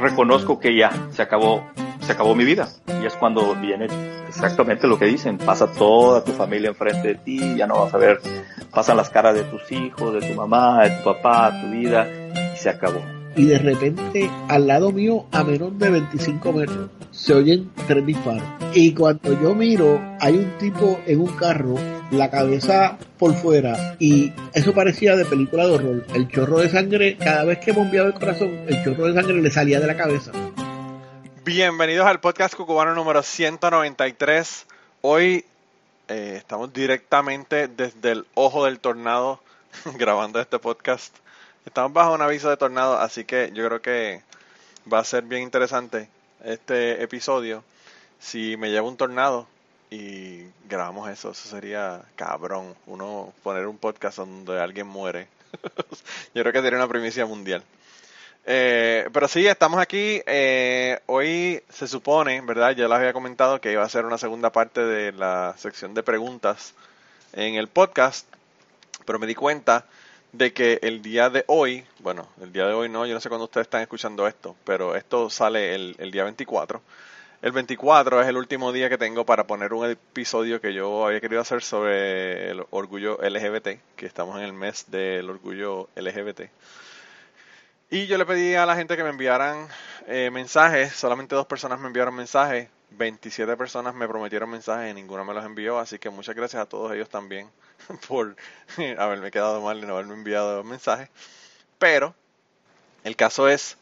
Reconozco que ya se acabó, se acabó mi vida. Y es cuando viene exactamente lo que dicen. Pasa toda tu familia enfrente de ti, ya no vas a ver, pasan las caras de tus hijos, de tu mamá, de tu papá, tu vida, y se acabó. Y de repente, al lado mío, a menos de 25 metros, se oyen tres disparos. Y cuando yo miro, hay un tipo en un carro la cabeza por fuera y eso parecía de película de horror. El chorro de sangre, cada vez que bombeaba el corazón, el chorro de sangre le salía de la cabeza. Bienvenidos al podcast cucubano número 193. Hoy eh, estamos directamente desde el ojo del tornado grabando este podcast. Estamos bajo un aviso de tornado, así que yo creo que va a ser bien interesante este episodio. Si me lleva un tornado, y grabamos eso. Eso sería cabrón. Uno poner un podcast donde alguien muere. Yo creo que sería una primicia mundial. Eh, pero sí, estamos aquí. Eh, hoy se supone, ¿verdad? Ya les había comentado que iba a ser una segunda parte de la sección de preguntas en el podcast. Pero me di cuenta de que el día de hoy, bueno, el día de hoy no, yo no sé cuándo ustedes están escuchando esto, pero esto sale el, el día 24. El 24 es el último día que tengo para poner un episodio que yo había querido hacer sobre el orgullo LGBT, que estamos en el mes del orgullo LGBT. Y yo le pedí a la gente que me enviaran eh, mensajes, solamente dos personas me enviaron mensajes, 27 personas me prometieron mensajes y ninguno me los envió, así que muchas gracias a todos ellos también por haberme quedado mal y no haberme enviado mensajes. Pero el caso es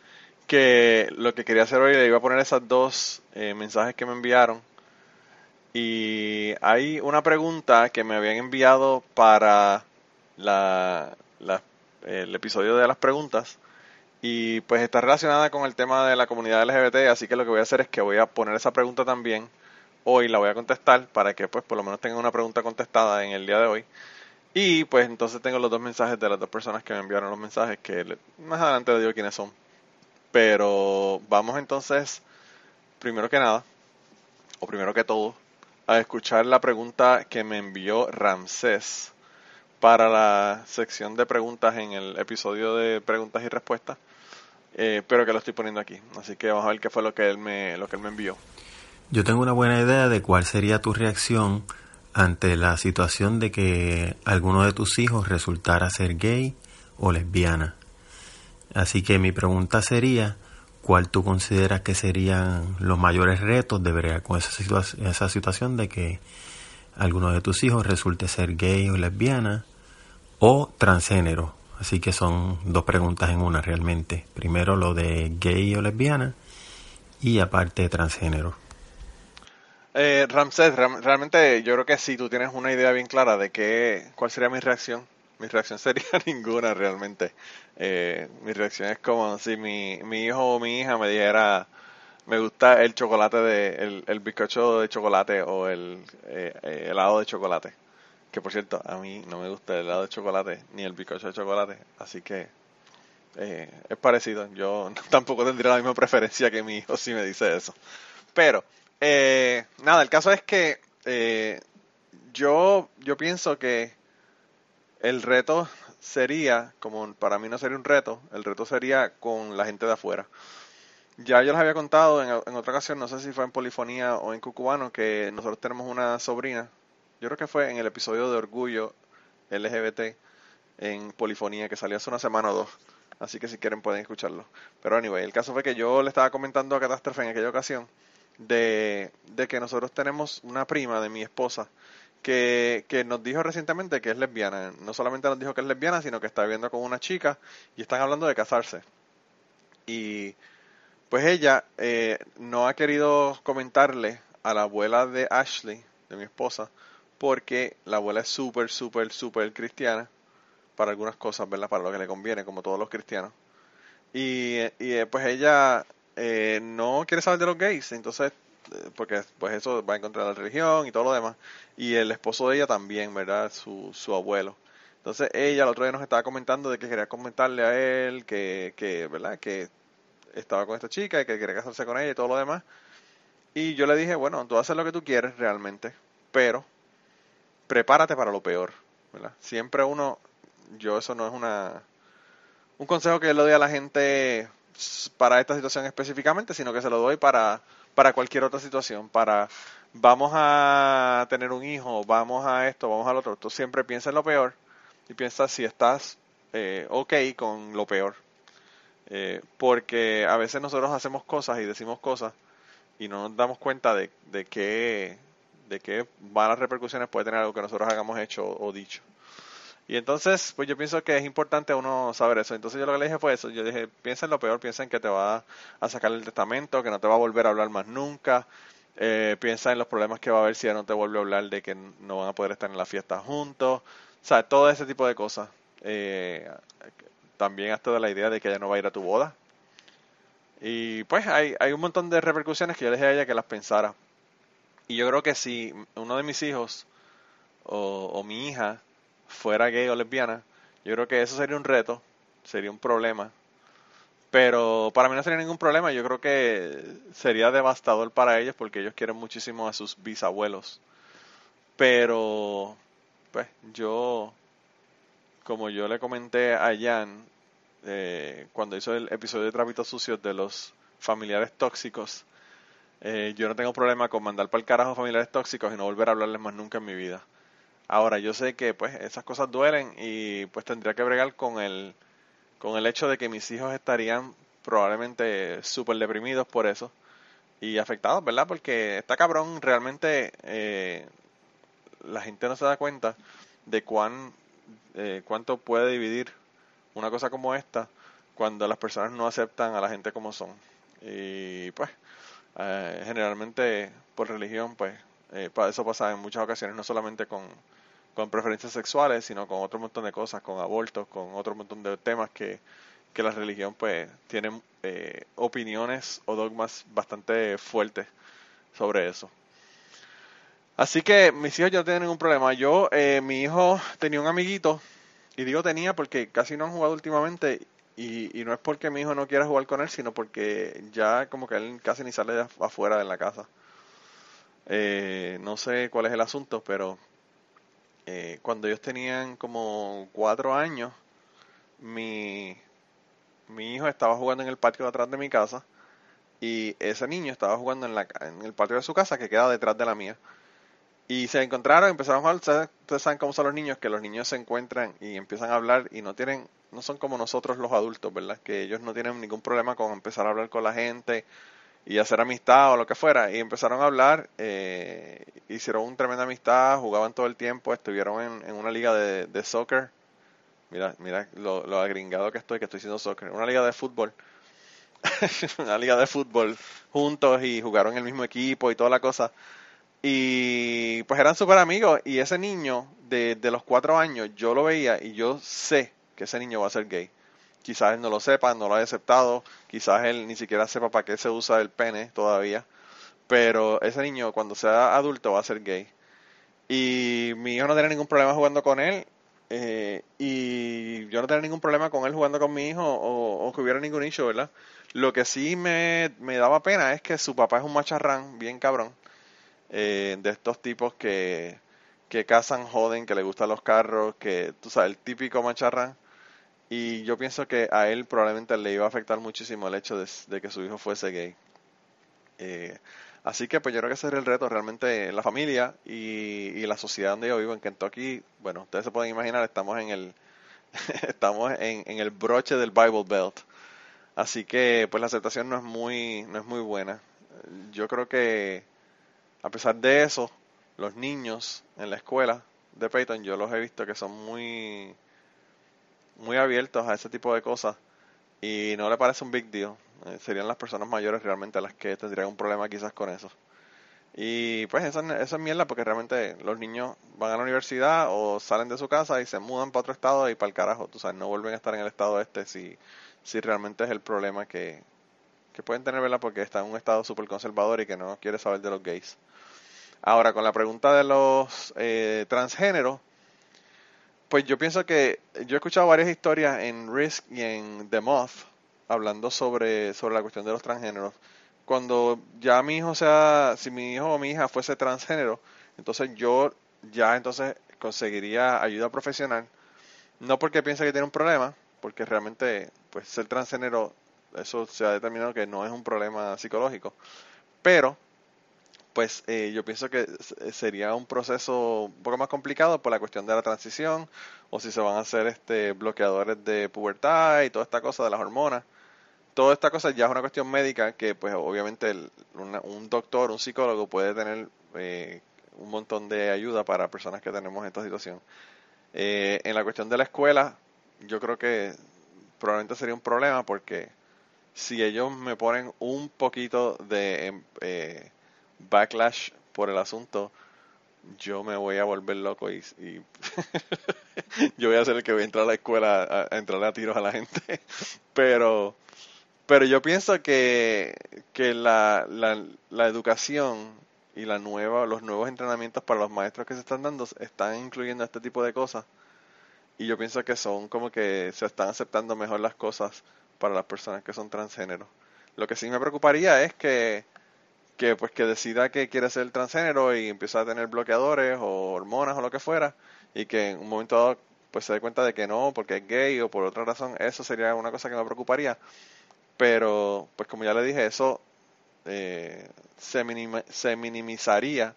que lo que quería hacer hoy le iba a poner esas dos eh, mensajes que me enviaron. Y hay una pregunta que me habían enviado para el episodio de las preguntas. Y pues está relacionada con el tema de la comunidad LGBT, así que lo que voy a hacer es que voy a poner esa pregunta también. Hoy la voy a contestar para que pues por lo menos tengan una pregunta contestada en el día de hoy. Y pues entonces tengo los dos mensajes de las dos personas que me enviaron los mensajes, que más adelante les digo quiénes son. Pero vamos entonces, primero que nada, o primero que todo, a escuchar la pregunta que me envió Ramsés para la sección de preguntas en el episodio de preguntas y respuestas, eh, pero que lo estoy poniendo aquí. Así que vamos a ver qué fue lo que él me, lo que él me envió. Yo tengo una buena idea de cuál sería tu reacción ante la situación de que alguno de tus hijos resultara ser gay o lesbiana. Así que mi pregunta sería, ¿cuál tú consideras que serían los mayores retos de ver con esa, esa situación de que alguno de tus hijos resulte ser gay o lesbiana o transgénero? Así que son dos preguntas en una realmente. Primero lo de gay o lesbiana y aparte transgénero. Eh, Ramsés, realmente yo creo que sí, tú tienes una idea bien clara de qué, cuál sería mi reacción mi reacción sería ninguna realmente. Eh, mi reacción es como si mi, mi hijo o mi hija me dijera, me gusta el chocolate, de, el, bizcocho de chocolate o el eh, eh, helado de chocolate. Que por cierto, a mí no me gusta el helado de chocolate ni el bizcocho de chocolate, así que es parecido. Yo tampoco tendría la misma preferencia que mi hijo si me dice eso. Pero, nada, el caso es que yo, yo pienso que el reto sería, como para mí no sería un reto, el reto sería con la gente de afuera. Ya yo les había contado en, otra ocasión, no sé si fue en Polifonía o en Cucubano, que nosotros tenemos una sobrina, yo creo que fue en el episodio de Orgullo LGBT en Polifonía, que salió hace una semana o dos. Así que si quieren pueden escucharlo. Pero anyway, el caso fue que yo le estaba comentando a Catástrofe en aquella ocasión de, que nosotros tenemos una prima de mi esposa que, que, nos dijo recientemente que es lesbiana. No solamente nos dijo que es lesbiana, sino que está viviendo con una chica y están hablando de casarse. Y pues ella eh, no ha querido comentarle a la abuela de Ashley, de mi esposa, porque la abuela es súper, súper, súper cristiana para algunas cosas, ¿verdad? Para lo que le conviene, como todos los cristianos. Y, y eh, pues ella eh, no quiere saber de los gays, entonces porque pues eso va en contra de la religión y todo lo demás. Y el esposo de ella también, ¿verdad? Su, su abuelo. Entonces ella el otro día nos estaba comentando de que quería comentarle a él que, que, ¿verdad? Que estaba con esta chica y que quería casarse con ella y todo lo demás. Y yo le dije, bueno, tú haces lo que tú quieres realmente, pero prepárate para lo peor, ¿verdad? Siempre uno, yo eso no es una, un consejo que le doy a la gente para esta situación específicamente, sino que se lo doy para, para cualquier otra situación, para vamos a tener un hijo, vamos a esto, vamos al otro. Tú siempre piensa en lo peor y piensa si estás eh, ok con lo peor. Eh, porque a veces nosotros hacemos cosas y decimos cosas y no nos damos cuenta de, de qué de qué malas repercusiones puede tener algo que nosotros hagamos hecho o dicho. Y entonces, pues yo pienso que es importante uno saber eso. Entonces yo lo que le dije fue eso. Yo dije, piensa en lo peor, piensa en que te va a sacar el testamento, que no te va a volver a hablar más nunca. Eh, piensa en los problemas que va a haber si ya no te vuelve a hablar de que no van a poder estar en la fiesta juntos. O sea, todo ese tipo de cosas. Eh, también hasta de la idea de que ella no va a ir a tu boda. Y pues hay, hay un montón de repercusiones que yo le dije a ella que las pensara. Y yo creo que si uno de mis hijos o, mi hija fuera gay o lesbiana, yo creo que eso sería un reto, sería un problema. Pero para mí no sería ningún problema, yo creo que sería devastador para ellos porque ellos quieren muchísimo a sus bisabuelos. Pero, pues yo, como yo le comenté a Jan eh, cuando hizo el episodio de Trapitos Sucios de los familiares tóxicos, eh, yo no tengo problema con mandar para el carajo familiares tóxicos y no volver a hablarles más nunca en mi vida. Ahora, yo sé que pues esas cosas duelen y pues tendría que bregar con el, con el hecho de que mis hijos estarían probablemente súper deprimidos por eso y afectados, ¿verdad? Porque está cabrón, realmente eh, la gente no se da cuenta de cuán, eh, cuánto puede dividir una cosa como esta cuando las personas no aceptan a la gente como son. Y pues eh, generalmente por religión, pues eh, eso pasa en muchas ocasiones, no solamente con, con preferencias sexuales, sino con otro montón de cosas, con abortos, con otro montón de temas que, que la religión pues tiene eh, opiniones o dogmas bastante fuertes sobre eso. Así que mis hijos ya no tienen ningún problema. Yo, eh, mi hijo tenía un amiguito, y digo tenía porque casi no han jugado últimamente, y, no es porque mi hijo no quiera jugar con él, sino porque ya como que él casi ni sale afuera de la casa. Eh, no sé cuál es el asunto, pero eh, cuando ellos tenían como cuatro años, mi, mi hijo estaba jugando en el patio de atrás de mi casa y ese niño estaba jugando en, la, en el patio de su casa que queda detrás de la mía. Y se encontraron, empezaron a jugar. Ustedes saben cómo son los niños, que los niños se encuentran y empiezan a hablar y no tienen no son como nosotros los adultos, ¿verdad? Que ellos no tienen ningún problema con empezar a hablar con la gente y hacer amistad o lo que fuera. Y empezaron a hablar, eh, hicieron una tremenda amistad, jugaban todo el tiempo, estuvieron en, una liga de, de, soccer. Mira, mira lo, lo, agringado que estoy, que estoy haciendo soccer. Una liga de fútbol. una liga de fútbol juntos y jugaron en el mismo equipo y toda la cosa. Y pues eran súper amigos. Y ese niño de, de los cuatro años, yo lo veía y yo sé que ese niño va a ser gay. Quizás él no lo sepa, no lo haya aceptado, quizás él ni siquiera sepa para qué se usa el pene todavía, pero ese niño cuando sea adulto va a ser gay. Y mi hijo no tiene ningún problema jugando con él, eh, y yo no tenía ningún problema con él jugando con mi hijo o, que hubiera ningún issue, ¿verdad? Lo que sí me, daba pena es que su papá es un macharrán bien cabrón, eh, de estos tipos que, que cazan, joden, que le gustan los carros, que tú sabes, el típico macharrán y yo pienso que a él probablemente le iba a afectar muchísimo el hecho de, que su hijo fuese gay. Eh, así que pues yo creo que ese era el reto realmente la familia y, la sociedad donde yo vivo en Kentucky. Bueno, ustedes se pueden imaginar, estamos en el estamos en, en el broche del Bible Belt. Así que pues la aceptación no es muy no es muy buena. Yo creo que a pesar de eso, los niños en la escuela de Peyton yo los he visto que son muy muy abiertos a ese tipo de cosas y no le parece un big deal. Eh, serían las personas mayores realmente las que tendrían un problema quizás con eso. Y pues eso, eso es mierda porque realmente los niños van a la universidad o salen de su casa y se mudan para otro estado y para el carajo, tú sabes, no vuelven a estar en el estado este si, si realmente es el problema que, que pueden tener, ¿verdad? Porque está en un estado súper conservador y que no quiere saber de los gays. Ahora, con la pregunta de los eh, transgéneros, pues yo pienso que yo he escuchado varias historias en Risk y en The Moth hablando sobre, sobre la cuestión de los transgéneros. Cuando ya mi hijo sea, si mi hijo o mi hija fuese transgénero, entonces yo ya entonces conseguiría ayuda profesional. No porque piense que tiene un problema, porque realmente pues ser transgénero eso se ha determinado que no es un problema psicológico. Pero, pues eh, yo pienso que sería un proceso un poco más complicado por la cuestión de la transición, o si se van a hacer este bloqueadores de pubertad y toda esta cosa de las hormonas. Toda esta cosa ya es una cuestión médica que, pues, obviamente un doctor, un psicólogo puede tener eh, un montón de ayuda para personas que tenemos esta situación. Eh, en la cuestión de la escuela, yo creo que probablemente sería un problema porque si ellos me ponen un poquito de em, eh, backlash por el asunto, yo me voy a volver loco y, yo voy a ser el que voy a entrar a la escuela a, a entrarle a tiros a la gente. pero, pero yo pienso que, que la, la, la educación y la nueva, los nuevos entrenamientos para los maestros que se están dando están incluyendo este tipo de cosas. Y yo pienso que son como que se están aceptando mejor las cosas para las personas que son transgénero. Lo que sí me preocuparía es que, que pues que decida que quiere ser transgénero y empieza a tener bloqueadores o hormonas o lo que fuera y que en un momento dado pues se dé cuenta de que no porque es gay o por otra razón, eso sería una cosa que me preocuparía. Pero pues como ya le dije, eso eh, se, se minimizaría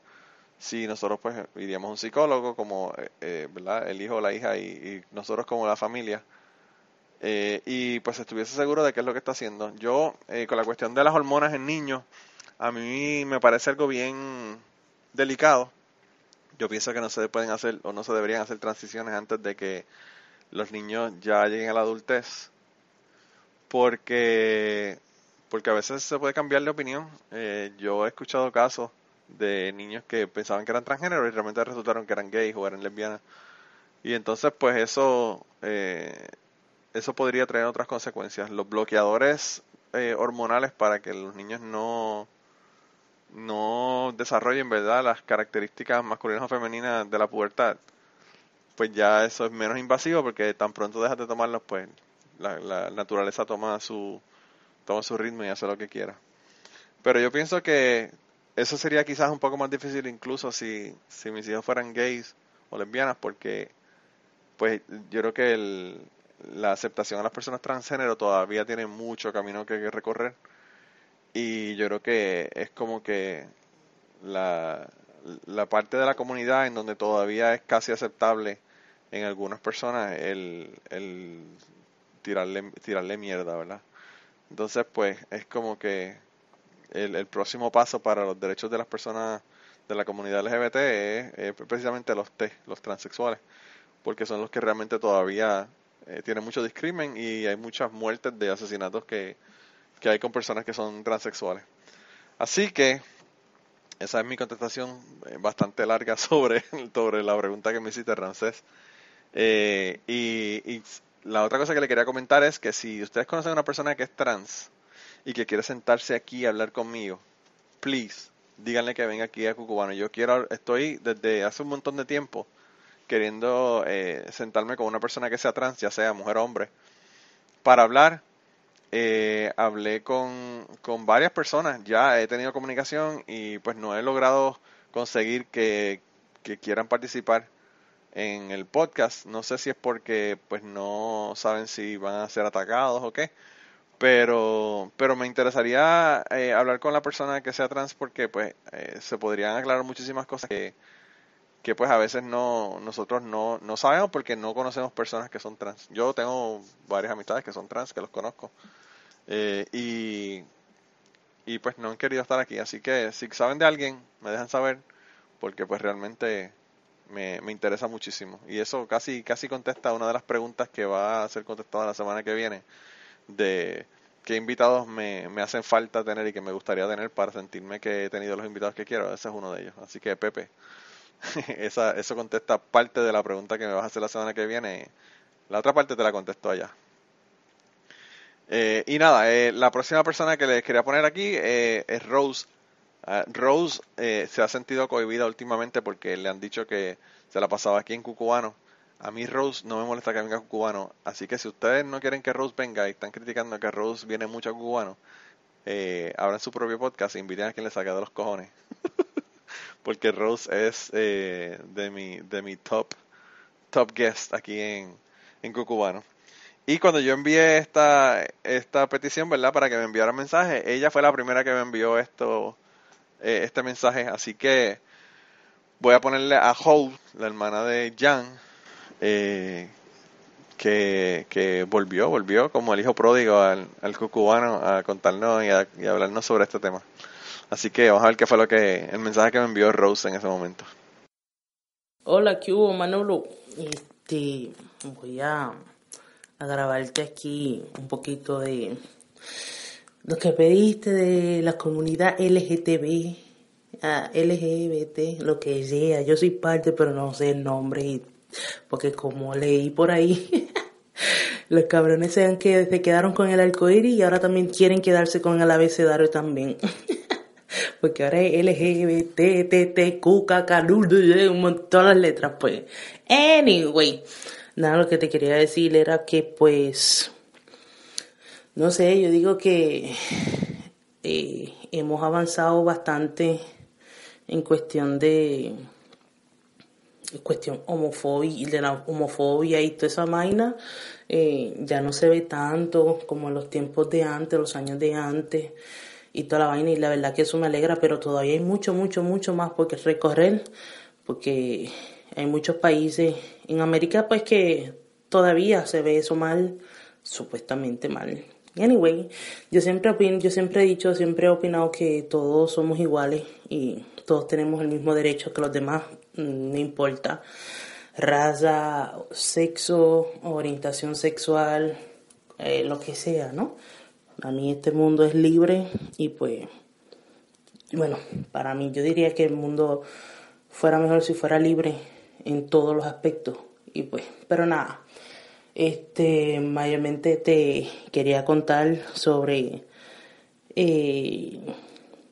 si nosotros pues iríamos a un psicólogo como eh, eh, ¿verdad? el hijo o la hija y, nosotros como la familia eh, y pues estuviese seguro de qué es lo que está haciendo. Yo con la cuestión de las hormonas en niños, a mí me parece algo bien delicado. Yo pienso que no se pueden hacer o no se deberían hacer transiciones antes de que los niños ya lleguen a la adultez porque porque a veces se puede cambiar de opinión. Eh, yo he escuchado casos de niños que pensaban que eran transgénero y realmente resultaron que eran gays o eran lesbianas. Y entonces, pues eso, eh, eso podría traer otras consecuencias. Los bloqueadores eh, hormonales para que los niños no, no desarrollen, ¿verdad?, las características masculinas o femeninas de la pubertad, pues ya eso es menos invasivo porque tan pronto dejas de tomarlos, pues la naturaleza toma su, toma su ritmo y hace lo que quiera. Pero yo pienso que eso sería quizás un poco más difícil incluso si, si mis hijos fueran gays o lesbianas, porque pues yo creo que el, la aceptación a las personas transgénero todavía tiene mucho camino que, recorrer. Y yo creo que es como que la, la parte de la comunidad en donde todavía es casi aceptable en algunas personas el, el tirarle, tirarle mierda, ¿verdad? Entonces, pues es como que el, próximo paso para los derechos de las personas de la comunidad LGBT es, precisamente los T, los transexuales, porque son los que realmente todavía eh, tienen mucho discrimen y hay muchas muertes de asesinatos que, hay con personas que son transexuales. Así que esa es mi contestación eh, bastante larga sobre, sobre la pregunta que me hiciste, Ramsés. Eh, y la otra cosa que le quería comentar es que si ustedes conocen a una persona que es trans y que quiere sentarse aquí a hablar conmigo, please, díganle que venga aquí a Cucubano. Yo quiero, estoy desde hace un montón de tiempo queriendo eh, sentarme con una persona que sea trans, ya sea mujer o hombre, para hablar. Eh, hablé con, con varias personas, ya he tenido comunicación y pues no he logrado conseguir que, que quieran participar en el podcast. No sé si es porque pues no saben si van a ser atacados o qué. Pero, pero me interesaría eh, hablar con la persona que sea trans porque pues eh, se podrían aclarar muchísimas cosas que, que pues a veces no nosotros no, no sabemos porque no conocemos personas que son trans. Yo tengo varias amistades que son trans, que los conozco. Eh, y, y pues no han querido estar aquí. Así que si saben de alguien, me dejan saber porque pues realmente me, me interesa muchísimo. Y eso casi, casi contesta una de las preguntas que va a ser contestada la semana que viene, de qué invitados me, me hacen falta tener y que me gustaría tener para sentirme que he tenido los invitados que quiero. Ese es uno de ellos. Así que Pepe, esa, eso contesta parte de la pregunta que me vas a hacer la semana que viene. La otra parte te la contesto allá. Eh, y nada, eh, la próxima persona que les quería poner aquí eh, es Rose Ah, Rose eh, se ha sentido cohibida últimamente porque le han dicho que se la pasaba aquí en Cucubano. A mí Rose no me molesta que venga a Cucubano, así que si ustedes no quieren que Rose venga y están criticando que Rose viene mucho a Cucubano, eh, abran su propio podcast e inviten a quien le saque de los cojones. porque Rose es eh, de mi de mi top top guest aquí en, en Cucubano. Y cuando yo envié esta, esta petición, ¿verdad? Para que me enviara mensaje, ella fue la primera que me envió esto, eh, este mensaje. Así que voy a ponerle a Hope, la hermana de Jan, eh, que, que, volvió, volvió como el hijo pródigo al, al cucubano a contarnos y a, y hablarnos sobre este tema. Así que vamos a ver qué fue lo que el mensaje que me envió Rose en ese momento. Hola, ¿qué hubo, Manolo? Este, voy a, a grabarte aquí un poquito de lo que pediste de la comunidad LGTB, LGBT, lo que sea. Yo soy parte, pero no sé el nombre, porque como leí por ahí, los cabrones se, han se quedaron con el arcoíris y ahora también quieren quedarse con el abecedario también. porque ahora es LGBT, T, T, Q, K, K, montón de letras, pues. Anyway, nada, lo que te quería decir era que, pues, no sé, yo digo que eh, hemos avanzado bastante en cuestión de cuestión homofobia de la homofobia y toda esa vaina eh, ya no se ve tanto como en los tiempos de antes, los años de antes y toda la vaina y la verdad que eso me alegra, pero todavía hay mucho, mucho, mucho más por recorrer porque hay muchos países en América pues que todavía se ve eso mal, supuestamente mal. Anyway, yo siempre opino, yo siempre he dicho, siempre he opinado que todos somos iguales y todos tenemos el mismo derecho que los demás, no importa raza, sexo, orientación sexual, eh, lo que sea, ¿no? A mí este mundo es libre y pues, bueno, para mí yo diría que el mundo fuera mejor si fuera libre en todos los aspectos y pues, pero nada, este, mayormente te quería contar sobre, eh,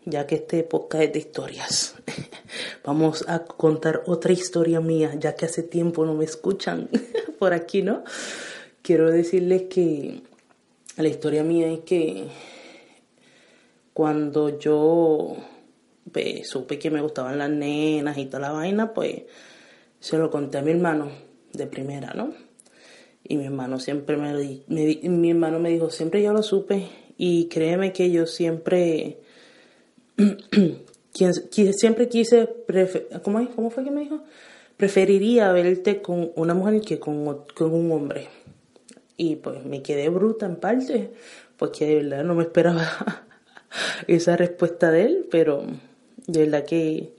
ya que este podcast es de historias, vamos a contar otra historia mía, ya que hace tiempo no me escuchan por aquí, ¿no? Quiero decirles que la historia mía es que cuando yo pues, supe que me gustaban las nenas y toda la vaina, pues se lo conté a mi hermano de primera, ¿no? Y mi hermano siempre me, mi hermano me dijo, siempre yo lo supe y créeme que yo siempre, siempre quise, ¿cómo, ¿cómo fue que me dijo? Preferiría verte con una mujer que con, con un hombre. Y pues me quedé bruta en parte, porque de verdad no me esperaba esa respuesta de él, pero de verdad que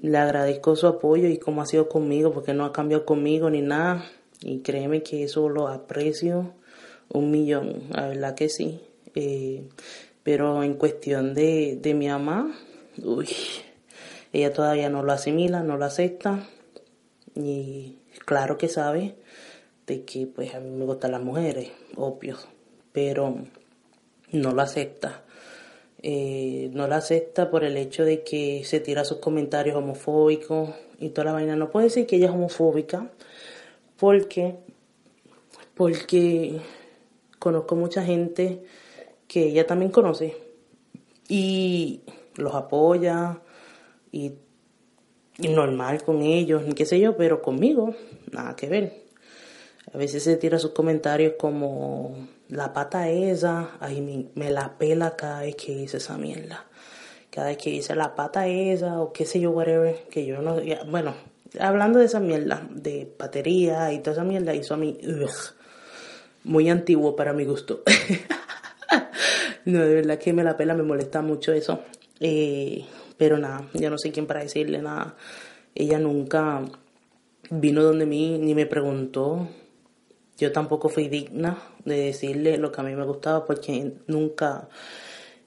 le agradezco su apoyo y cómo ha sido conmigo, porque no ha cambiado conmigo ni nada. Y créeme que eso lo aprecio un millón, la verdad que sí. Eh, pero en cuestión de, de mi mamá, uy, ella todavía no lo asimila, no lo acepta. Y claro que sabe de que pues a mí me gustan las mujeres, obvio, pero no lo acepta. Eh, no la acepta por el hecho de que se tira sus comentarios homofóbicos y toda la vaina. No puede decir que ella es homofóbica, porque, porque conozco mucha gente que ella también conoce y los apoya y, normal con ellos, ni qué sé yo, pero conmigo nada que ver. A veces se tira sus comentarios como la pata esa, ahí me, me, la pela cada vez que dice esa mierda. Cada vez que dice la pata esa o qué sé yo, whatever, que yo no... bueno, hablando de esa mierda, de batería y toda esa mierda, hizo a mí muy antiguo para mi gusto. no, de verdad que me la pela, me molesta mucho eso. Eh, pero nada, yo no sé quién para decirle nada. Ella nunca vino donde mí ni me preguntó. Yo tampoco fui digna de decirle lo que a mí me gustaba porque nunca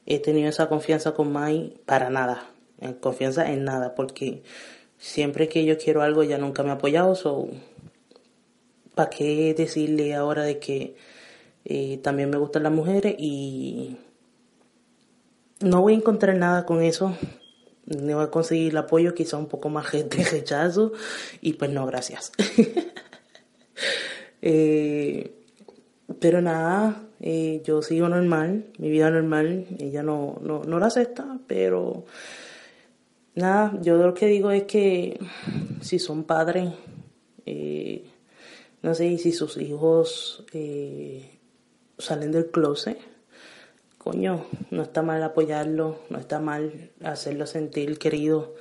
he tenido esa confianza con Mai para nada. Confianza en nada porque siempre que yo quiero algo ella nunca me ha apoyado, so, ¿para qué decirle ahora de que eh, también me gustan las mujeres y no voy a encontrar nada con eso? No voy a conseguir el apoyo, quizá un poco más de rechazo y pues no, gracias. eh, pero nada, eh, yo sigo normal, mi vida normal, ella no, no, no la acepta, pero Nada, yo lo que digo es que si son padres, eh, no sé si sus hijos eh, salen del closet, coño, no está mal apoyarlo, no está mal hacerlo sentir querido,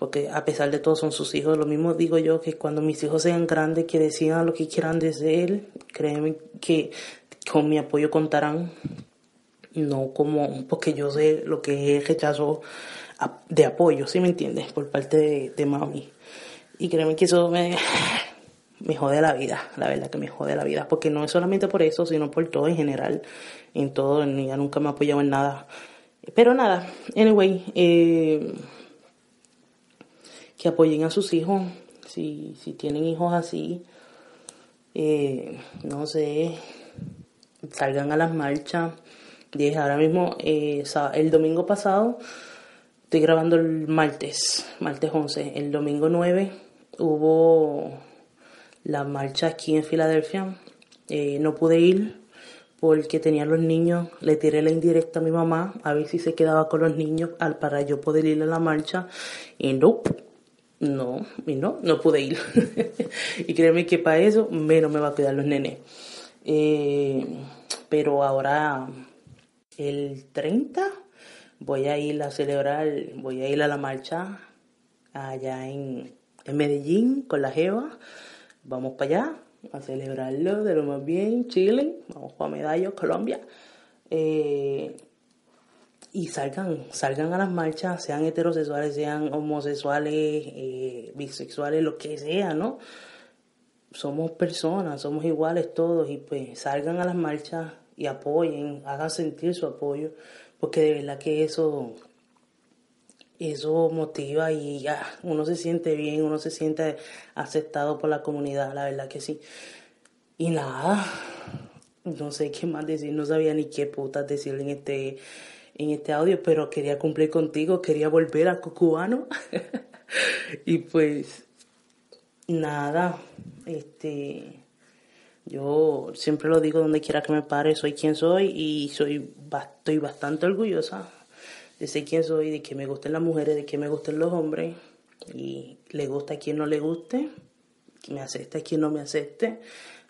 porque a pesar de todo son sus hijos. Lo mismo digo yo que cuando mis hijos sean grandes, que decidan lo que quieran de él, créeme que con mi apoyo contarán, no como porque yo sé lo que es rechazo de apoyo, ¿sí me entiendes? Por parte de, de mami. Y créeme que eso me, me jode la vida, la verdad que me jode la vida, porque no es solamente por eso, sino por todo en general, en todo, ella nunca me ha apoyado en nada. Pero nada, anyway, eh, que apoyen a sus hijos, si, si tienen hijos así, eh, no sé, salgan a las marchas. Ahora mismo, eh, el domingo pasado, estoy grabando el martes, martes 11, el domingo 9 hubo la marcha aquí en Filadelfia. Eh, no pude ir porque tenía los niños. Le tiré la indirecta a mi mamá a ver si se quedaba con los niños para yo poder ir a la marcha. Y no, no, y no, pude ir. y créeme que para eso menos me va a cuidar los nenes. Eh, pero ahora, el 30, voy a ir a celebrar, voy a ir a la marcha allá en, en Medellín con la Jeva Vamos para allá a celebrarlo de lo más bien, Chile, vamos para Medallo, Colombia. Eh, y salgan, salgan a las marchas, sean heterosexuales, sean homosexuales, eh, bisexuales, lo que sea, ¿no? Somos personas, somos iguales todos y pues salgan a las marchas y apoyen, hagan sentir su apoyo, porque de verdad que eso eso motiva y ya, uno se siente bien, uno se siente aceptado por la comunidad, la verdad que sí. Y nada, no sé qué más decir, no sabía ni qué putas decir en este, en este audio, pero quería cumplir contigo, quería volver a Cucubano. y pues, nada, este, yo siempre lo digo donde quiera que me pare, soy quien soy y soy, estoy bastante orgullosa de ser quién soy, de que me gusten las mujeres, de que me gusten los hombres, y le gusta a quien no le guste, que me acepte a quien no me acepte,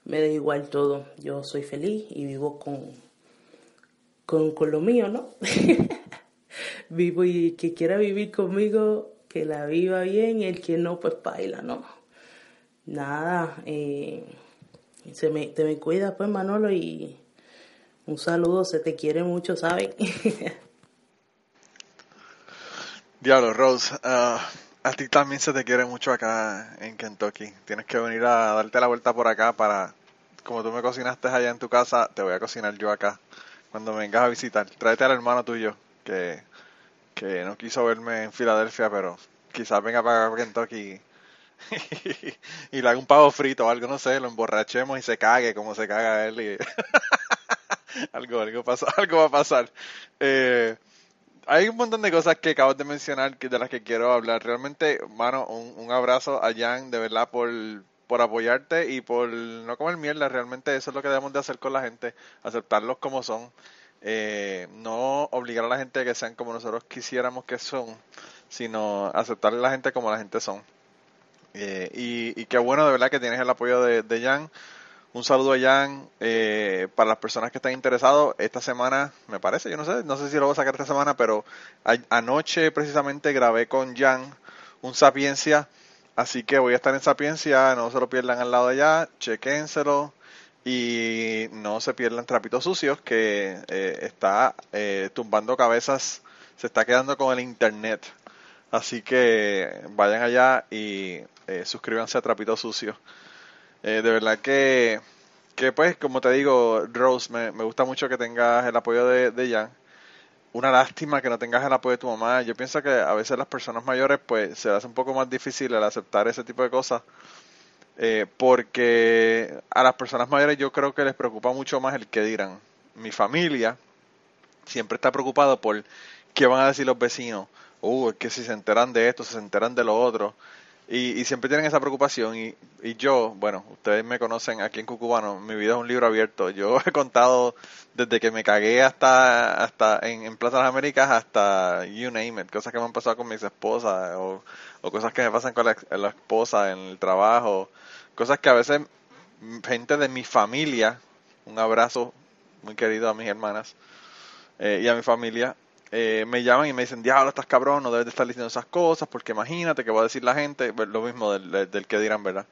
me da igual todo. Yo soy feliz y vivo con, con, con lo mío, ¿no? vivo y que quiera vivir conmigo, que la viva bien, y el que no, pues baila, ¿no? Nada, eh, se me, te me cuida pues Manolo y un saludo, se te quiere mucho, ¿sabes? Diablo, Rose, ah, a ti también se te quiere mucho acá en Kentucky. Tienes que venir a darte la vuelta por acá para, como tú me cocinaste allá en tu casa, te voy a cocinar yo acá. Cuando vengas a visitar, tráete al hermano tuyo que, que no quiso verme en Filadelfia, pero quizás venga para Kentucky y, le haga un pavo frito o algo, no sé, lo emborrachemos y se cague como se caga él. Y algo, algo, pasa, algo va a pasar. Eh, hay un montón de cosas que acabas de mencionar que de las que quiero hablar. Realmente, mano, un, abrazo a Jan, de verdad, por, por apoyarte y por no comer mierda. Realmente eso es lo que debemos de hacer con la gente, aceptarlos como son. Eh, no obligar a la gente a que sean como nosotros quisiéramos que son, sino aceptar a la gente como la gente son. Eh, y, y qué bueno de verdad que tienes el apoyo de, de Jan. Un saludo a Jan. Eh, para las personas que están interesados, esta semana, me parece, yo no sé, no sé si lo voy a sacar esta semana, pero anoche precisamente grabé con Jan un Sapiencia. Así que voy a estar en Sapiencia, no se lo pierdan al lado de allá, chequénselo y no se pierdan Trapitos Sucios, que eh, está eh, tumbando cabezas, se está quedando con el internet. Así que vayan allá y suscríbanse a Trapitos Sucios. Eh, de verdad que, que, pues, como te digo, Rose, me, me gusta mucho que tengas el apoyo de, de Jan. Una lástima que no tengas el apoyo de tu mamá. Yo pienso que a veces las personas mayores, pues, se hace un poco más difícil el aceptar ese tipo de cosas. Eh, porque a las personas mayores yo creo que les preocupa mucho más el que dirán. Mi familia siempre está preocupado por qué van a decir los vecinos. Uh, es que si se enteran de esto, se enteran de lo otro. Y, siempre tienen esa preocupación. Y, y yo, bueno, ustedes me conocen aquí en Cucubano, mi vida es un libro abierto. Yo he contado desde que me cagué hasta hasta en, Plaza de las Américas hasta you name it, cosas que me han pasado con mis esposas o, cosas que me pasan con la, esposa en el trabajo, cosas que a veces gente de mi familia, un abrazo muy querido a mis hermanas eh, y a mi familia, eh, me llaman y me dicen, diablo, estás cabrón, no debes de estar diciendo esas cosas, porque imagínate que va a decir la gente, pues, lo mismo del, que dirán, ¿verdad?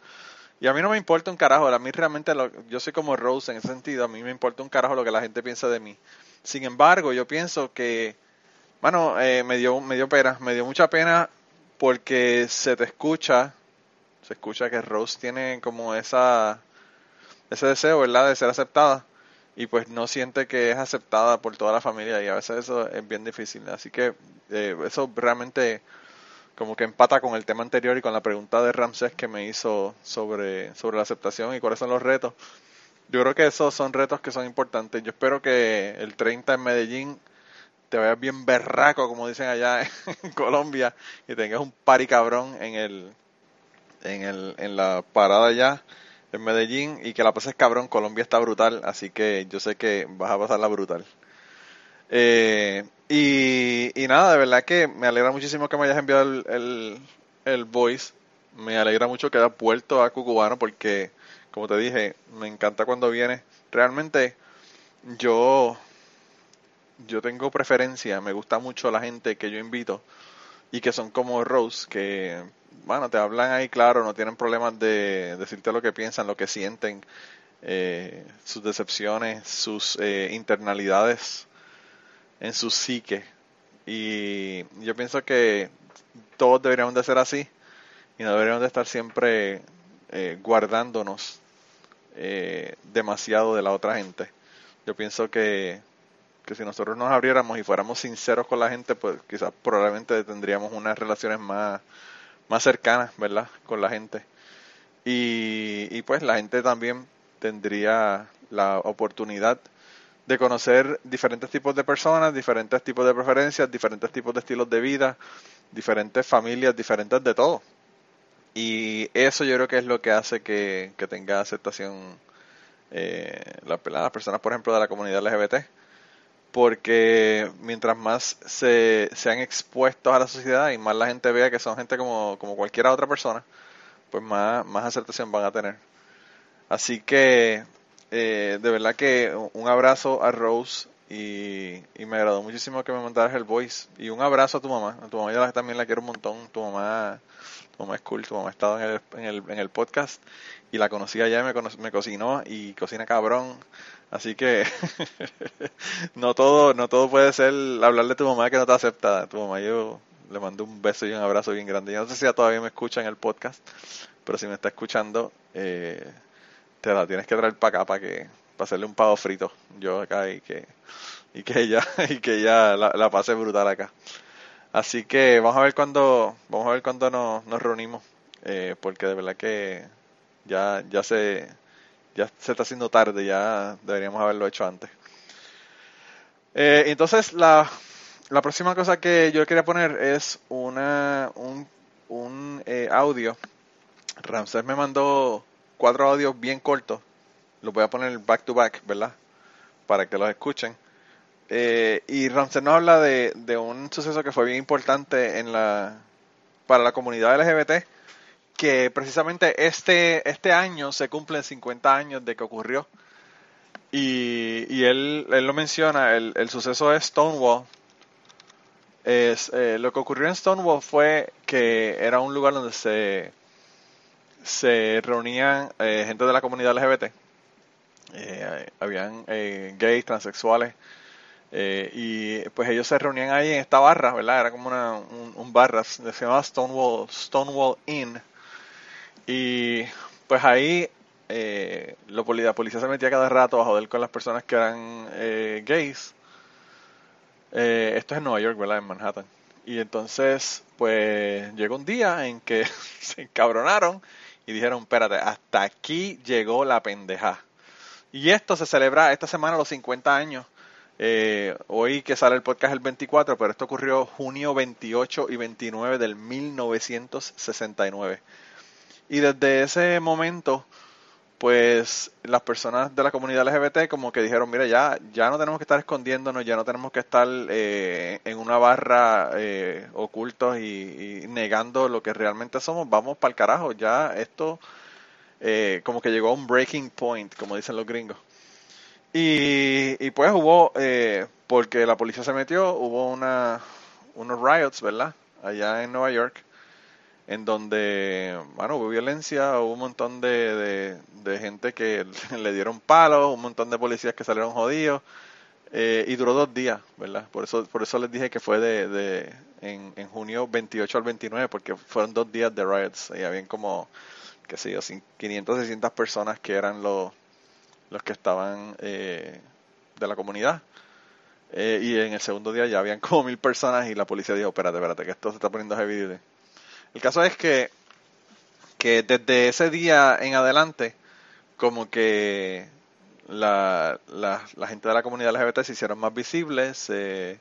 Y a mí no me importa un carajo, a mí realmente, lo, yo soy como Rose en ese sentido, a mí me importa un carajo lo que la gente piensa de mí. Sin embargo, yo pienso que, bueno, eh, me, dio, me dio pena, me dio mucha pena porque se te escucha, se escucha que Rose tiene como esa, ese deseo, ¿verdad?, de ser aceptada y pues no siente que es aceptada por toda la familia y a veces eso es bien difícil. Así que eh, eso realmente como que empata con el tema anterior y con la pregunta de Ramsés que me hizo sobre, sobre la aceptación y cuáles son los retos. Yo creo que esos son retos que son importantes. Yo espero que el 30 en Medellín te vayas bien berraco, como dicen allá en Colombia, y tengas un pari cabrón en el, en el, en la parada allá en Medellín y que la pases cabrón. Colombia está brutal, así que yo sé que vas a pasarla brutal. Eh, y, y, nada, de verdad que me alegra muchísimo que me hayas enviado el, el, voice. Me alegra mucho que hayas vuelto a Cucubano porque, como te dije, me encanta cuando vienes. Realmente yo, yo tengo preferencia, me gusta mucho la gente que yo invito y que son como Rose, que bueno, te hablan ahí claro, no tienen problemas de decirte lo que piensan, lo que sienten, eh, sus decepciones, sus eh, internalidades en su psique. Y yo pienso que todos deberíamos de ser así y no deberíamos de estar siempre eh, guardándonos demasiado de la otra gente. Yo pienso que, que si nosotros nos abriéramos y fuéramos sinceros con la gente, pues quizás probablemente tendríamos unas relaciones más más cercanas, ¿verdad? Con la gente. Y, y pues la gente también tendría la oportunidad de conocer diferentes tipos de personas, diferentes tipos de preferencias, diferentes tipos de estilos de vida, diferentes familias, diferentes de todo. Y eso yo creo que es lo que hace que, tenga aceptación eh, las personas, por ejemplo, de la comunidad LGBT porque mientras más se sean expuestos a la sociedad y más la gente vea que son gente como, como cualquier otra persona, pues más, más aceptación van a tener. Así que eh, de verdad que un abrazo a Rose y, y, me agradó muchísimo que me mandaras el voice y un abrazo a tu mamá. A tu mamá yo también la quiero un montón. Tu mamá, tu mamá es cool, tu mamá ha estado en el, en el, en el podcast y la conocí allá, me, me cocinó y cocina cabrón. Así que no todo no todo puede ser hablar de tu mamá que no te acepta. Tu mamá yo le mando un beso y un abrazo bien grande. Yo no sé si todavía me escucha en el podcast, pero si me está escuchando, eh, te la tienes que traer para acá para que para hacerle un pavo frito. Yo acá y que y que ella y que ella la, pase brutal acá. Así que vamos a ver cuando vamos a ver cuando nos, nos reunimos, eh, porque de verdad que ya ya se ya se está haciendo tarde, ya deberíamos haberlo hecho antes. Eh, entonces, la, la, próxima cosa que yo quería poner es una, un, un eh, audio. Ramsés me mandó cuatro audios bien cortos. Los voy a poner back to back, ¿verdad? Para que los escuchen. Eh, y Ramsés nos habla de, de un suceso que fue bien importante en la, para la comunidad LGBT que precisamente este, este año se cumplen 50 años de que ocurrió. Y, y él, él, lo menciona, el, el suceso de Stonewall. Es, eh, lo que ocurrió en Stonewall fue que era un lugar donde se, se reunían eh, gente de la comunidad LGBT. Eh, habían gays, transexuales, y pues ellos se reunían ahí en esta barra, ¿verdad? Era como una, un, un barra, se llamaba Stonewall, Stonewall Inn y pues ahí eh, la policía se metía cada rato a joder con las personas que eran eh, gays. Eh, esto es en Nueva York, ¿verdad? En Manhattan. Y entonces, pues llegó un día en que se encabronaron y dijeron, espérate, hasta aquí llegó la pendeja. Y esto se celebra esta semana los 50 años. Eh, hoy que sale el podcast el 24, pero esto ocurrió junio 28 y 29 del 1969. Y desde ese momento, pues las personas de la comunidad LGBT como que dijeron, mira, ya, ya no tenemos que estar escondiéndonos, ya no tenemos que estar eh, en una barra eh, ocultos y, negando lo que realmente somos, vamos para el carajo, ya esto eh, como que llegó a un breaking point, como dicen los gringos. Y, y pues hubo, eh, porque la policía se metió, hubo una, unos riots, ¿verdad? Allá en Nueva York, en donde, bueno, hubo violencia, hubo un montón de, de, gente que le dieron palos, un montón de policías que salieron jodidos, eh, y duró dos días, ¿verdad? Por eso, por eso les dije que fue de, de en, en junio 28 al 29, porque fueron dos días de riots, y habían como, qué sé yo, 500, 600 personas que eran los los que estaban eh, de la comunidad. Eh, y en el segundo día ya habían como mil personas y la policía dijo, espérate, espérate, que esto se está poniendo heavy El caso es que, que desde ese día en adelante, como que la, la, gente de la comunidad LGBT se hicieron más visibles, se,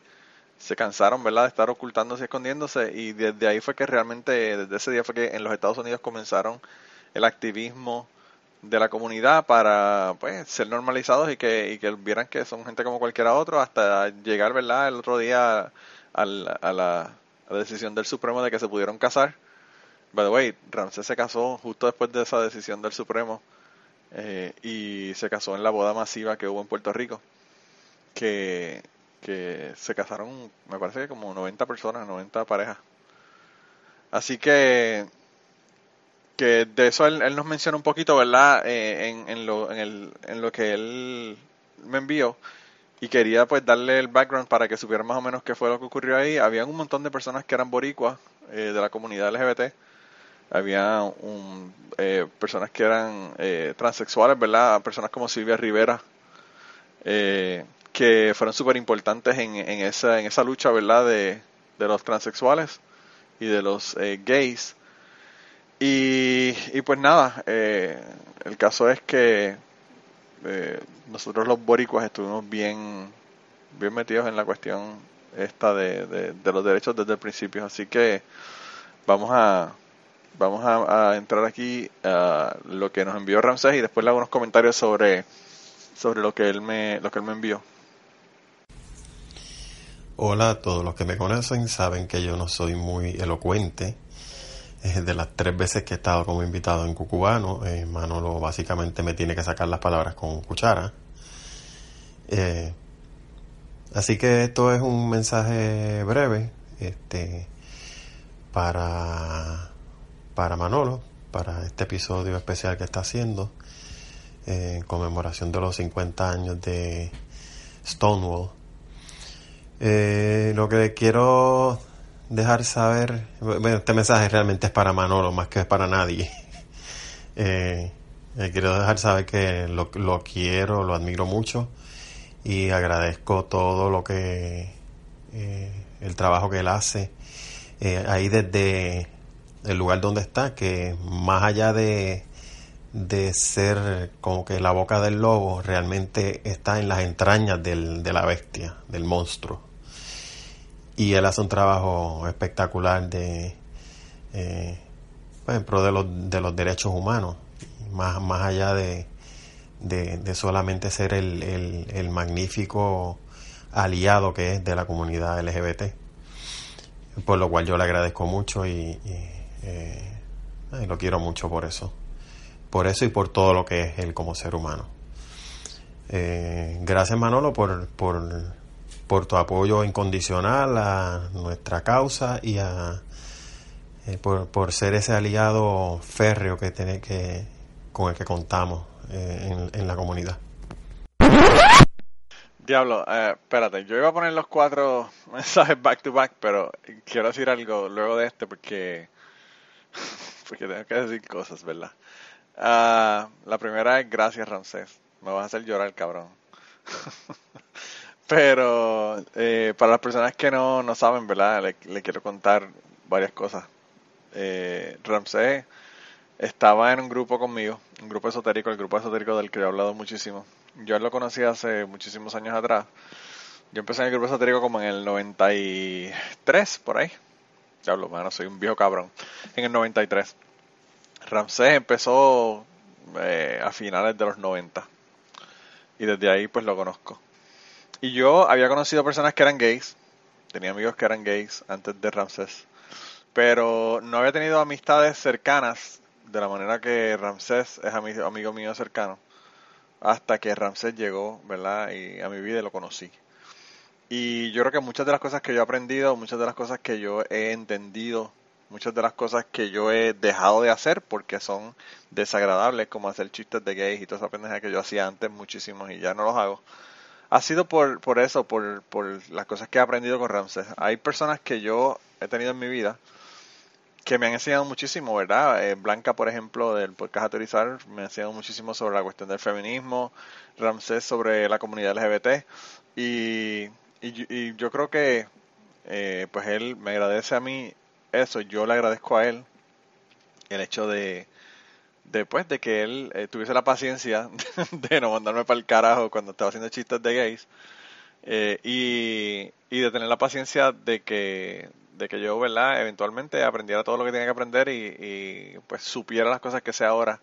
se cansaron, ¿verdad?, de estar ocultándose y escondiéndose, y desde ahí fue que realmente, desde ese día fue que en los Estados Unidos comenzaron el activismo de la comunidad para pues, ser normalizados y que, y que vieran que son gente como cualquiera otro hasta llegar verdad el otro día a la, decisión del Supremo de que se pudieron casar. By the way, Ramsés se casó justo después de esa decisión del Supremo eh, y se casó en la boda masiva que hubo en Puerto Rico, que, que se casaron, me parece que como 90 personas, 90 parejas. Así que que de eso él, nos menciona un poquito, ¿verdad? Eh, en, lo, en, el, en lo que él me envió y quería pues darle el background para que supieran más o menos qué fue lo que ocurrió ahí. Había un montón de personas que eran boricuas eh, de la comunidad LGBT. Había eh, personas que eran transexuales, ¿verdad? Personas como Silvia Rivera, que fueron súper importantes en, en, esa, en esa lucha, ¿verdad? De, de los transexuales y de los gays. Y, y pues nada, eh, el caso es que eh, nosotros los boricuas estuvimos bien, bien metidos en la cuestión esta de, los derechos desde el principio. Así que vamos a vamos a, entrar aquí a lo que nos envió Ramsés y después le hago unos comentarios sobre, sobre lo que él me, lo que él me envió. Hola, todos los que me conocen saben que yo no soy muy elocuente de las tres veces que he estado como invitado en Cucubano, eh, Manolo básicamente me tiene que sacar las palabras con cuchara. Eh, así que esto es un mensaje breve este, para, para Manolo, para este episodio especial que está haciendo en conmemoración de los 50 años de Stonewall. Eh, lo que quiero dejar saber, bueno, este mensaje realmente es para Manolo más que para nadie. Eh, eh, quiero dejar saber que lo, lo, quiero, lo admiro mucho y agradezco todo lo que, eh, el trabajo que él hace ahí desde el lugar donde está, que más allá de, de ser como que la boca del lobo, realmente está en las entrañas del, de la bestia, del monstruo y él hace un trabajo espectacular de eh, pues, en pro de los, de los derechos humanos. Más, más allá de, de, solamente ser el, el, magnífico aliado que es de la comunidad LGBT por lo cual yo le agradezco mucho y, eh, lo quiero mucho por eso. Por eso y por todo lo que es él como ser humano. Eh, gracias Manolo por, por por tu apoyo incondicional a nuestra causa y a, eh, por, ser ese aliado férreo que, tiene, que con el que contamos eh, en, la comunidad. Diablo, eh, espérate, yo iba a poner los cuatro mensajes back to back, pero quiero decir algo luego de este porque, porque tengo que decir cosas, ¿verdad? Ah, la primera es gracias Ramsés, me vas a hacer llorar, cabrón. Pero eh, para las personas que no, no saben, ¿verdad? Le, quiero contar varias cosas. Eh, Ramsey estaba en un grupo conmigo, un grupo esotérico, el grupo esotérico del que he hablado muchísimo. Yo lo conocí hace muchísimos años atrás. Yo empecé en el grupo esotérico como en el 93, por ahí. Diablo, mano, soy un viejo cabrón. En el 93. Ramsey empezó eh, a finales de los 90. Y desde ahí pues lo conozco. Y yo había conocido personas que eran gays, tenía amigos que eran gays antes de Ramses, pero no había tenido amistades cercanas de la manera que Ramsés es amigo, mío cercano, hasta que Ramsés llegó, ¿verdad? Y a mi vida lo conocí. Y yo creo que muchas de las cosas que yo he aprendido, muchas de las cosas que yo he entendido, muchas de las cosas que yo he dejado de hacer porque son desagradables, como hacer chistes de gays y toda esa pendeja que yo hacía antes muchísimos y ya no los hago, ha sido por, por eso, por, por las cosas que he aprendido con Ramses. Hay personas que yo he tenido en mi vida que me han enseñado muchísimo, ¿verdad? Eh, Blanca, por ejemplo, del podcast Aterizar, me ha enseñado muchísimo sobre la cuestión del feminismo, Ramsés sobre la comunidad LGBT, y, y, yo creo que, eh, pues él me agradece a mí eso, yo le agradezco a él el hecho de, de, pues, de que él eh, tuviese la paciencia de no mandarme para el carajo cuando estaba haciendo chistes de gays, y, y de tener la paciencia de que de que yo, ¿verdad? Eventualmente aprendiera todo lo que tenía que aprender y, pues supiera las cosas que sé ahora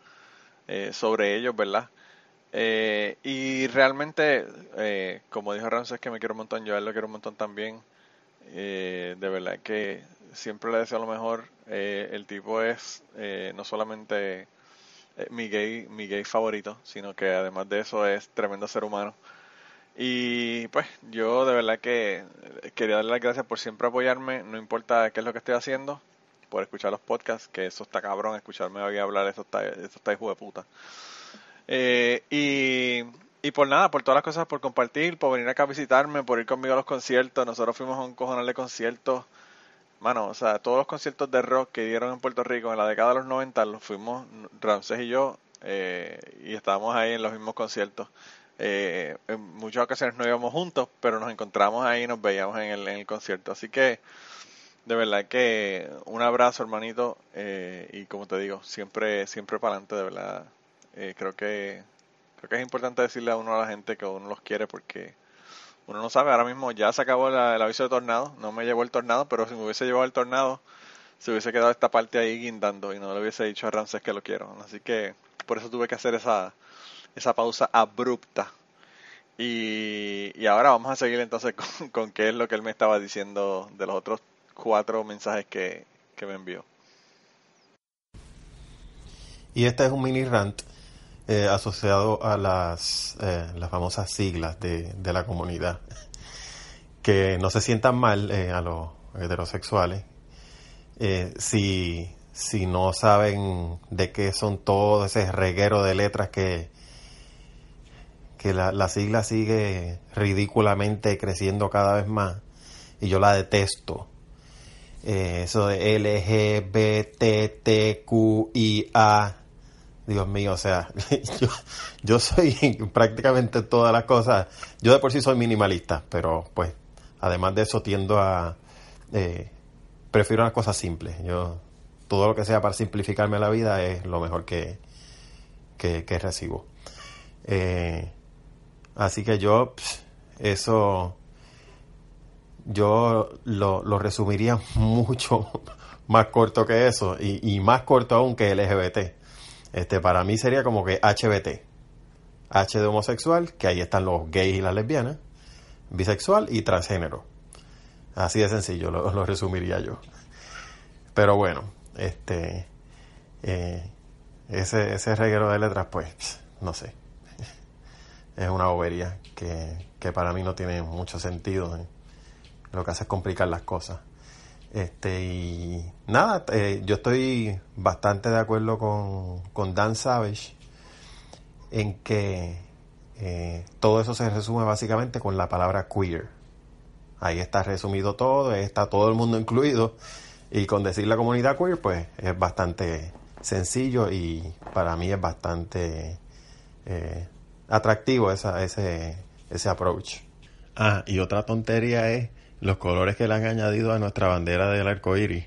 eh, sobre ellos, ¿verdad? Eh, y realmente, eh, como dijo Ramses, que me quiero un montón, yo a él lo quiero un montón también. de verdad que siempre le deseo lo mejor. el tipo es no solamente mi gay, mi gay favorito, sino que además de eso es tremendo ser humano. Y pues yo de verdad que quería darle las gracias por siempre apoyarme, no importa qué es lo que estoy haciendo, por escuchar los podcasts, que eso está cabrón, escucharme hoy hablar, eso está, eso está hijo de puta. Eh, y, y por nada, por todas las cosas, por compartir, por venir acá a visitarme, por ir conmigo a los conciertos. Nosotros fuimos a un cojonal de conciertos. Mano, o sea, todos los conciertos de rock que dieron en Puerto Rico en la década de los 90 los fuimos Ramsés y yo eh, y estábamos ahí en los mismos conciertos. Eh, en muchas ocasiones no íbamos juntos, pero nos encontramos ahí y nos veíamos en el, en el concierto. Así que, de verdad que un abrazo, hermanito, eh, y como te digo, siempre, siempre para adelante, de verdad. Eh, creo que creo que es importante decirle a uno a la gente que uno los quiere porque uno no sabe, ahora mismo ya se acabó el aviso de tornado, no me llevó el tornado, pero si me hubiese llevado el tornado, se hubiese quedado esta parte ahí guindando y no le hubiese dicho a Ramses que lo quiero. Así que por eso tuve que hacer esa, esa pausa abrupta. Y, ahora vamos a seguir entonces con, qué es lo que él me estaba diciendo de los otros cuatro mensajes que, me envió. Y este es un mini rant eh, asociado a las, eh, las famosas siglas de, de, la comunidad. Que no se sientan mal eh, a los heterosexuales si, si no saben de qué son todo ese reguero de letras que, que la, sigla sigue ridículamente creciendo cada vez más y yo la detesto. Eso de LGBTQIA, Dios mío, o sea, yo, soy prácticamente todas las cosas, yo de por sí soy minimalista, pero pues además de eso tiendo a, eh, prefiero las cosas simples, yo todo lo que sea para simplificarme la vida es lo mejor que, que, que recibo. Eh, Así que yo, eso, yo lo, resumiría mucho más corto que eso y, más corto aún que LGBT. Este, para mí sería como que HBT. H de homosexual, que ahí están los gays y las lesbianas, bisexual y transgénero. Así de sencillo lo, resumiría yo. Pero bueno, este, eh, ese, ese reguero de letras, pues, no sé es una bobería que, para mí no tiene mucho sentido. ¿eh? Lo que hace es complicar las cosas. Este, y nada, eh, yo estoy bastante de acuerdo con, con Dan Savage en que eh, todo eso se resume básicamente con la palabra queer. Ahí está resumido todo, está todo el mundo incluido. Y con decir la comunidad queer, pues es bastante sencillo y para mí es bastante atractivo esa, ese, ese approach. Ah, y otra tontería es los colores que le han añadido a nuestra bandera del arco iris.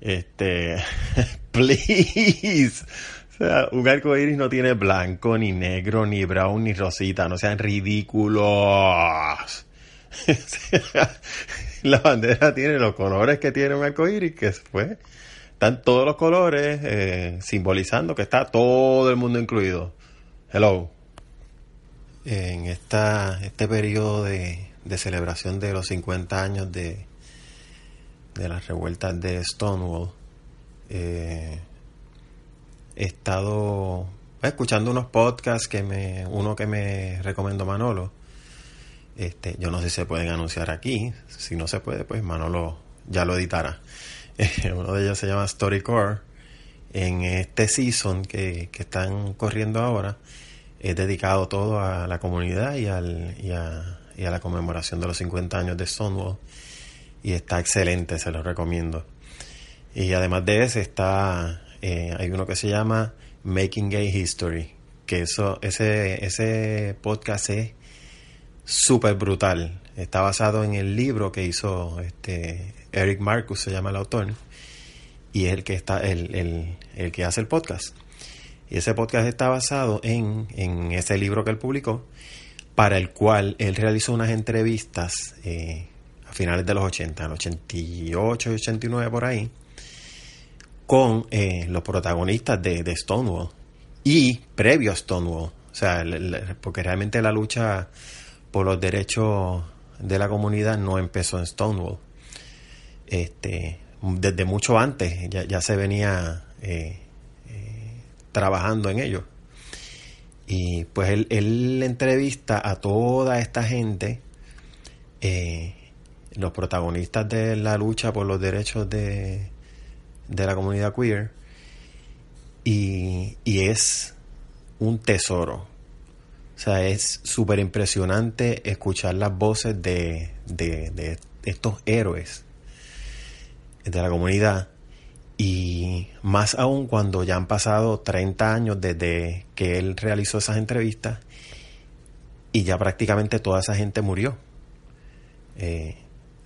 Este, please. O sea, un arco iris no tiene blanco, ni negro, ni brown, ni rosita. No sean ridículos. la bandera tiene los colores que tiene un arco iris, que fue. Están todos los colores eh, simbolizando que está todo el mundo incluido. Hello en esta, este periodo de, celebración de los 50 años de, de las revueltas de Stonewall, eh, he estado escuchando unos podcasts que me, uno que me recomendó Manolo. Este, yo no sé si se pueden anunciar aquí. Si no se puede, pues Manolo ya lo editará. uno de ellos se llama Storycore. En este season que, que están corriendo ahora, es dedicado todo a la comunidad y, al, y, a, y a la conmemoración de los 50 años de Stonewall. Y está excelente, se lo recomiendo. Y además de ese está, eh, hay uno que se llama Making Gay History, que eso, ese, ese podcast es súper brutal. Está basado en el libro que hizo este Eric Marcus, se llama el autor, y es el que está, el, el, el que hace el podcast. Y ese podcast está basado en, en, ese libro que él publicó, para el cual él realizó unas entrevistas eh, a finales de los 80, en 88 y 89 por ahí, con eh, los protagonistas de, Stonewall y previo a Stonewall. O sea, porque realmente la lucha por los derechos de la comunidad no empezó en Stonewall. Este, desde mucho antes ya, se venía eh, eh, trabajando en ello. Y pues él, él entrevista a toda esta gente, los protagonistas de la lucha por los derechos de, de la comunidad queer y, es un tesoro. O sea, es súper impresionante escuchar las voces de, de, estos héroes de la comunidad y más aún cuando ya han pasado 30 años desde que él realizó esas entrevistas y ya prácticamente toda esa gente murió. Eh,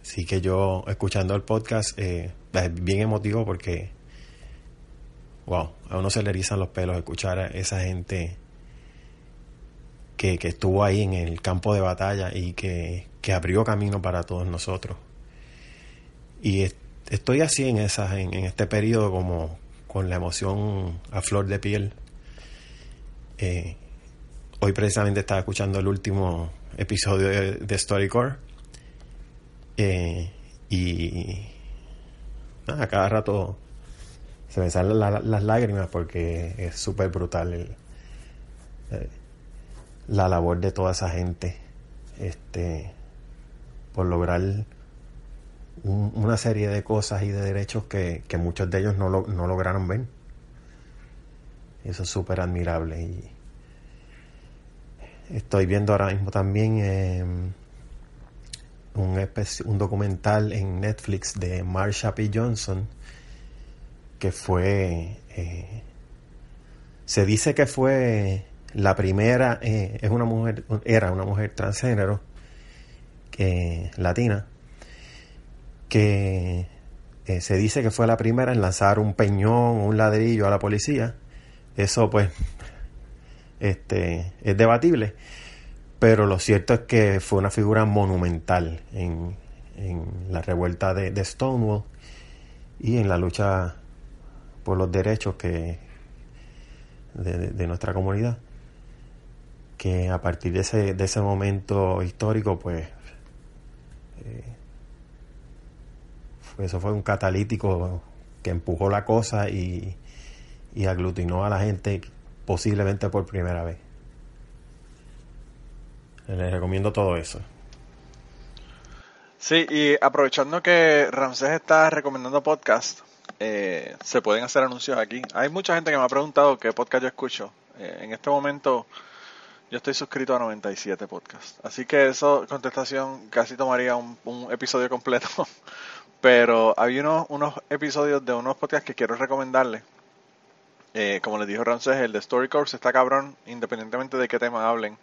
Así que yo, escuchando el podcast, eh, es bien emotivo porque, wow, a uno se le erizan los pelos escuchar a esa gente que, estuvo ahí en el campo de batalla y que, abrió camino para todos nosotros. Y estoy así en, esas, en, este periodo como con la emoción a flor de piel. Eh, hoy precisamente estaba escuchando el último episodio de, de StoryCore eh, y a cada rato se me salen las lágrimas porque es súper brutal eh, la labor de toda esa gente este por lograr una serie de cosas y de derechos que, muchos de ellos no, no lograron ver. Eso es súper admirable. Y estoy viendo ahora mismo también eh, un, un documental en Netflix de Marsha P. Johnson que fue eh, se dice que fue la primera eh, es una mujer era una mujer transgénero que latina que eh, se dice que fue la primera en lanzar un peñón un ladrillo a la policía. Eso pues este es debatible. Pero lo cierto es que fue una figura monumental en, la revuelta de, Stonewall y en la lucha por los derechos que de, nuestra comunidad que a partir de ese, de ese momento histórico pues eh, eso fue un catalítico que empujó la cosa y aglutinó a la gente posiblemente por primera vez les recomiendo todo eso. Sí, y aprovechando que Ramsés está recomendando podcast, eh, se pueden hacer anuncios aquí. Hay mucha gente que me ha preguntado qué podcast yo escucho. Eh, en este momento yo estoy suscrito a 97 podcasts. Así que eso, contestación, casi tomaría un, episodio completo. Pero hay unos, unos episodios de unos podcasts que quiero recomendarles. Eh, como les dijo Ramsés, el de Story Course está cabrón, independientemente de qué tema hablen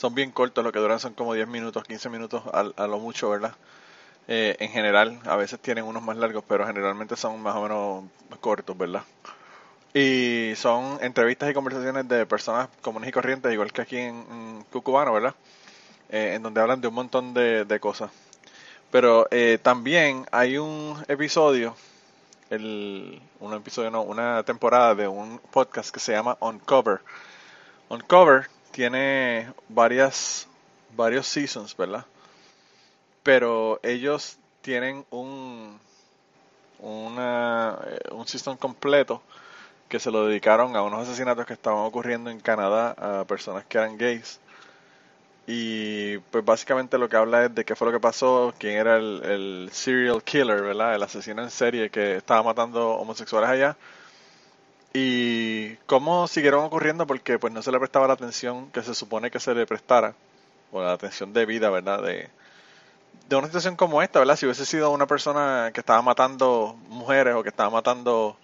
son bien cortos, lo que duran son como 10 minutos, 15 minutos a, lo mucho, ¿verdad? Eh, en general, a veces tienen unos más largos, pero generalmente son más o menos cortos, ¿verdad? Y son entrevistas y conversaciones de personas comunes y corrientes, igual que aquí en, Cucubano, ¿verdad? Eh, en donde hablan de un montón de, cosas. Pero eh, también hay un episodio, el, un episodio, no, una temporada de un podcast que se llama Uncover. Uncover tiene varias varios seasons, ¿verdad? Pero ellos tienen un una, eh, un season completo que se lo dedicaron a unos asesinatos que estaban ocurriendo en Canadá a personas que eran gays. Y pues básicamente lo que habla es de qué fue lo que pasó, quién era el, el serial killer, ¿verdad? El asesino en serie que estaba matando homosexuales allá. Y cómo siguieron ocurriendo porque pues no se le prestaba la atención que se supone que se le prestara, o la atención debida, ¿verdad? De, de una situación como esta, ¿verdad? Si hubiese sido una persona que estaba matando mujeres o que estaba matando,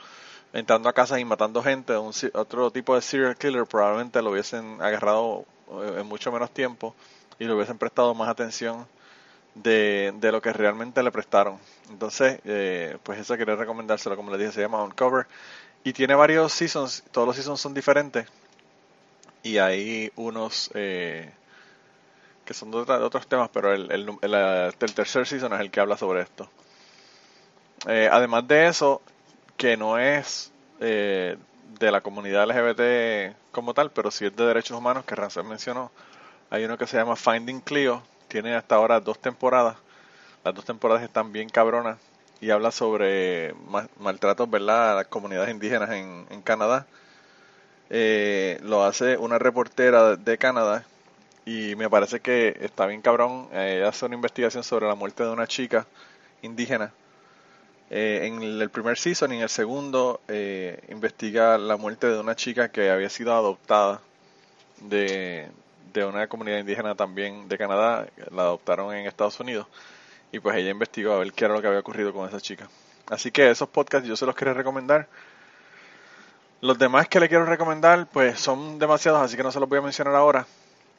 entrando a casas y matando gente, un, otro tipo de serial killer, probablemente lo hubiesen agarrado en mucho menos tiempo y le hubiesen prestado más atención de, de lo que realmente le prestaron. Entonces, eh, pues eso quería recomendárselo, como les dije, se llama Uncover y tiene varios seasons, todos los seasons son diferentes y hay unos... Eh, que son de, otros temas, pero el, el, tercer season es el que habla sobre esto. Eh, además de eso, que no es eh, de la comunidad LGBT como tal, pero sí es de derechos humanos, que Rancel mencionó. Hay uno que se llama Finding Clio, tiene hasta ahora dos temporadas. Las dos temporadas están bien cabronas y habla sobre maltratos, ¿verdad?, a las comunidades indígenas en, en Canadá. Eh, lo hace una reportera de Canadá y me parece que está bien cabrón. Eh, hace una investigación sobre la muerte de una chica indígena. Eh, en el primer season y en el segundo eh, investiga la muerte de una chica que había sido adoptada de, de una comunidad indígena también de Canadá. La adoptaron en Estados Unidos. Y pues ella investigó a ver qué era lo que había ocurrido con esa chica. Así que esos podcasts yo se los quiero recomendar. Los demás que le quiero recomendar pues son demasiados, así que no se los voy a mencionar ahora.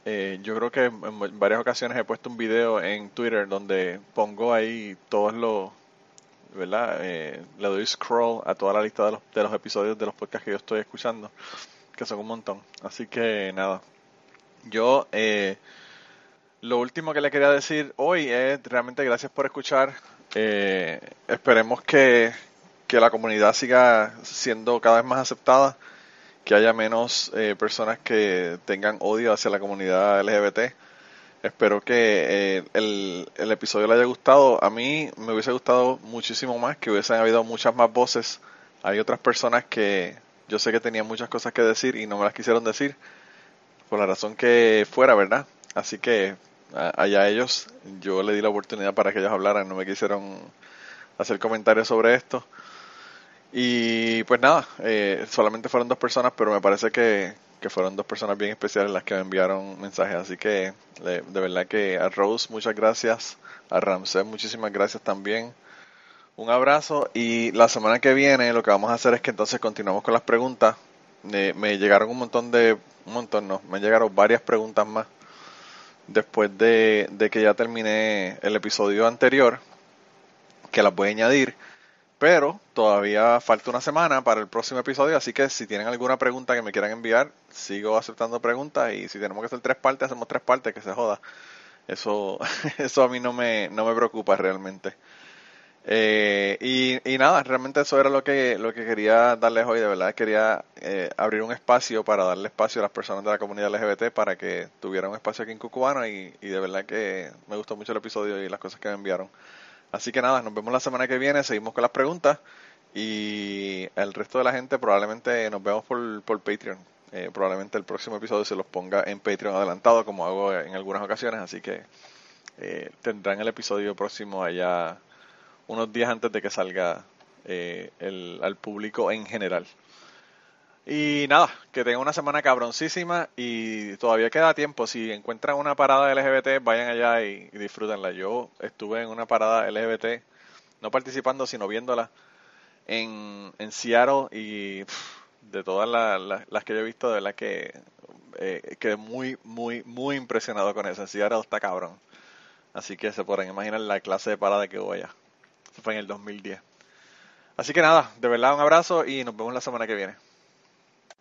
Eh, yo creo que en varias ocasiones he puesto un video en Twitter donde pongo ahí todos los, ¿verdad? Eh, le doy scroll a toda la lista de los, de los episodios de los podcasts que yo estoy escuchando, que son un montón. Así que nada, yo eh, lo último que le quería decir hoy es realmente gracias por escuchar. esperemos que, que la comunidad siga siendo cada vez más aceptada que haya menos eh, personas que tengan odio hacia la comunidad LGBT. Espero que eh, el, el, episodio le haya gustado. A mí me hubiese gustado muchísimo más, que hubiesen habido muchas más voces. Hay otras personas que yo sé que tenían muchas cosas que decir y no me las quisieron decir, por la razón que fuera, ¿verdad? Así que allá ellos, yo le di la oportunidad para que ellos hablaran, no me quisieron hacer comentarios sobre esto. Y pues nada, eh, solamente fueron dos personas, pero me parece que, fueron dos personas bien especiales las que me enviaron mensajes. Así que de, verdad que a Rose muchas gracias, a Ramsey muchísimas gracias también. Un abrazo y la semana que viene lo que vamos a hacer es que entonces continuamos con las preguntas. me llegaron un montón de, un montón no, me llegaron varias preguntas más después de, de que ya terminé el episodio anterior, que las voy a añadir. Pero todavía falta una semana para el próximo episodio, así que si tienen alguna pregunta que me quieran enviar, sigo aceptando preguntas y si tenemos que hacer tres partes, hacemos tres partes, que se joda. Eso, eso a mí no me, no me preocupa realmente. Eh, y, y, nada, realmente eso era lo que, lo que quería darles hoy, de verdad quería eh, abrir un espacio para darle espacio a las personas de la comunidad LGBT para que tuvieran un espacio aquí en Cucubano y, y de verdad que me gustó mucho el episodio y las cosas que me enviaron. Así que nada, nos vemos la semana que viene, seguimos con las preguntas y el resto de la gente probablemente nos vemos por, por Patreon. Eh, probablemente el próximo episodio se los ponga en Patreon adelantado como hago en algunas ocasiones, así que eh, tendrán el episodio próximo allá unos días antes de que salga eh, el, al público en general. Y nada, que tengan una semana cabroncísima y todavía queda tiempo. Si encuentran una parada LGBT, vayan allá y, disfrútenla. Yo estuve en una parada LGBT, no participando, sino viéndola en, en Seattle y de todas las que yo he visto, de verdad que eh, quedé muy, muy, muy impresionado con eso. En Seattle está cabrón. Así que se podrán imaginar la clase de parada que hubo allá. Eso fue en el 2010. Así que nada, de verdad un abrazo y nos vemos la semana que viene.